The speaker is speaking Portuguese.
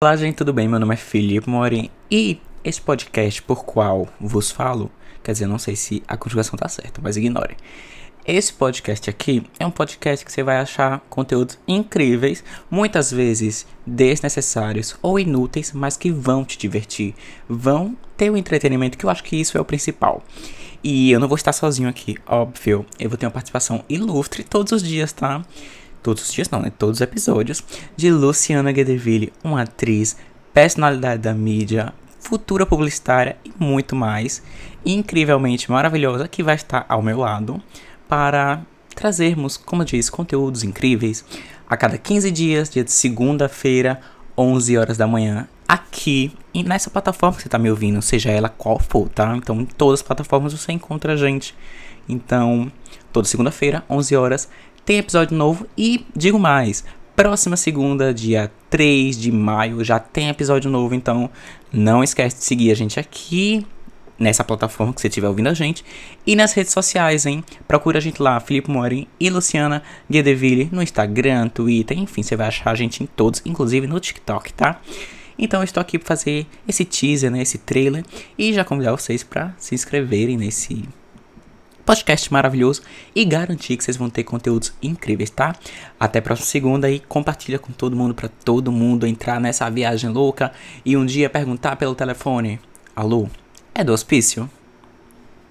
Olá, gente, tudo bem? Meu nome é Felipe Morim e esse podcast por qual vos falo, quer dizer, não sei se a conjugação tá certa, mas ignore. Esse podcast aqui é um podcast que você vai achar conteúdos incríveis, muitas vezes desnecessários ou inúteis, mas que vão te divertir, vão ter o entretenimento, que eu acho que isso é o principal. E eu não vou estar sozinho aqui, óbvio. Eu vou ter uma participação ilustre todos os dias, tá? Todos os dias não, né? Todos os episódios, de Luciana Guedeville, uma atriz, personalidade da mídia, futura publicitária e muito mais, incrivelmente maravilhosa, que vai estar ao meu lado para trazermos, como eu disse, conteúdos incríveis a cada 15 dias, dia de segunda-feira, 11 horas da manhã, aqui e nessa plataforma que você está me ouvindo, seja ela qual for, tá? Então, em todas as plataformas você encontra a gente. Então, toda segunda-feira, 11 horas, tem episódio novo e digo mais, próxima segunda, dia 3 de maio, já tem episódio novo, então não esquece de seguir a gente aqui nessa plataforma que você estiver ouvindo a gente e nas redes sociais, hein? Procura a gente lá, Felipe Morim e Luciana Guedeville no Instagram, Twitter, enfim, você vai achar a gente em todos, inclusive no TikTok, tá? Então eu estou aqui para fazer esse teaser, né, esse trailer e já convidar vocês para se inscreverem nesse podcast maravilhoso e garantir que vocês vão ter conteúdos incríveis, tá? Até próxima segunda e compartilha com todo mundo para todo mundo entrar nessa viagem louca e um dia perguntar pelo telefone: "Alô, é do hospício?"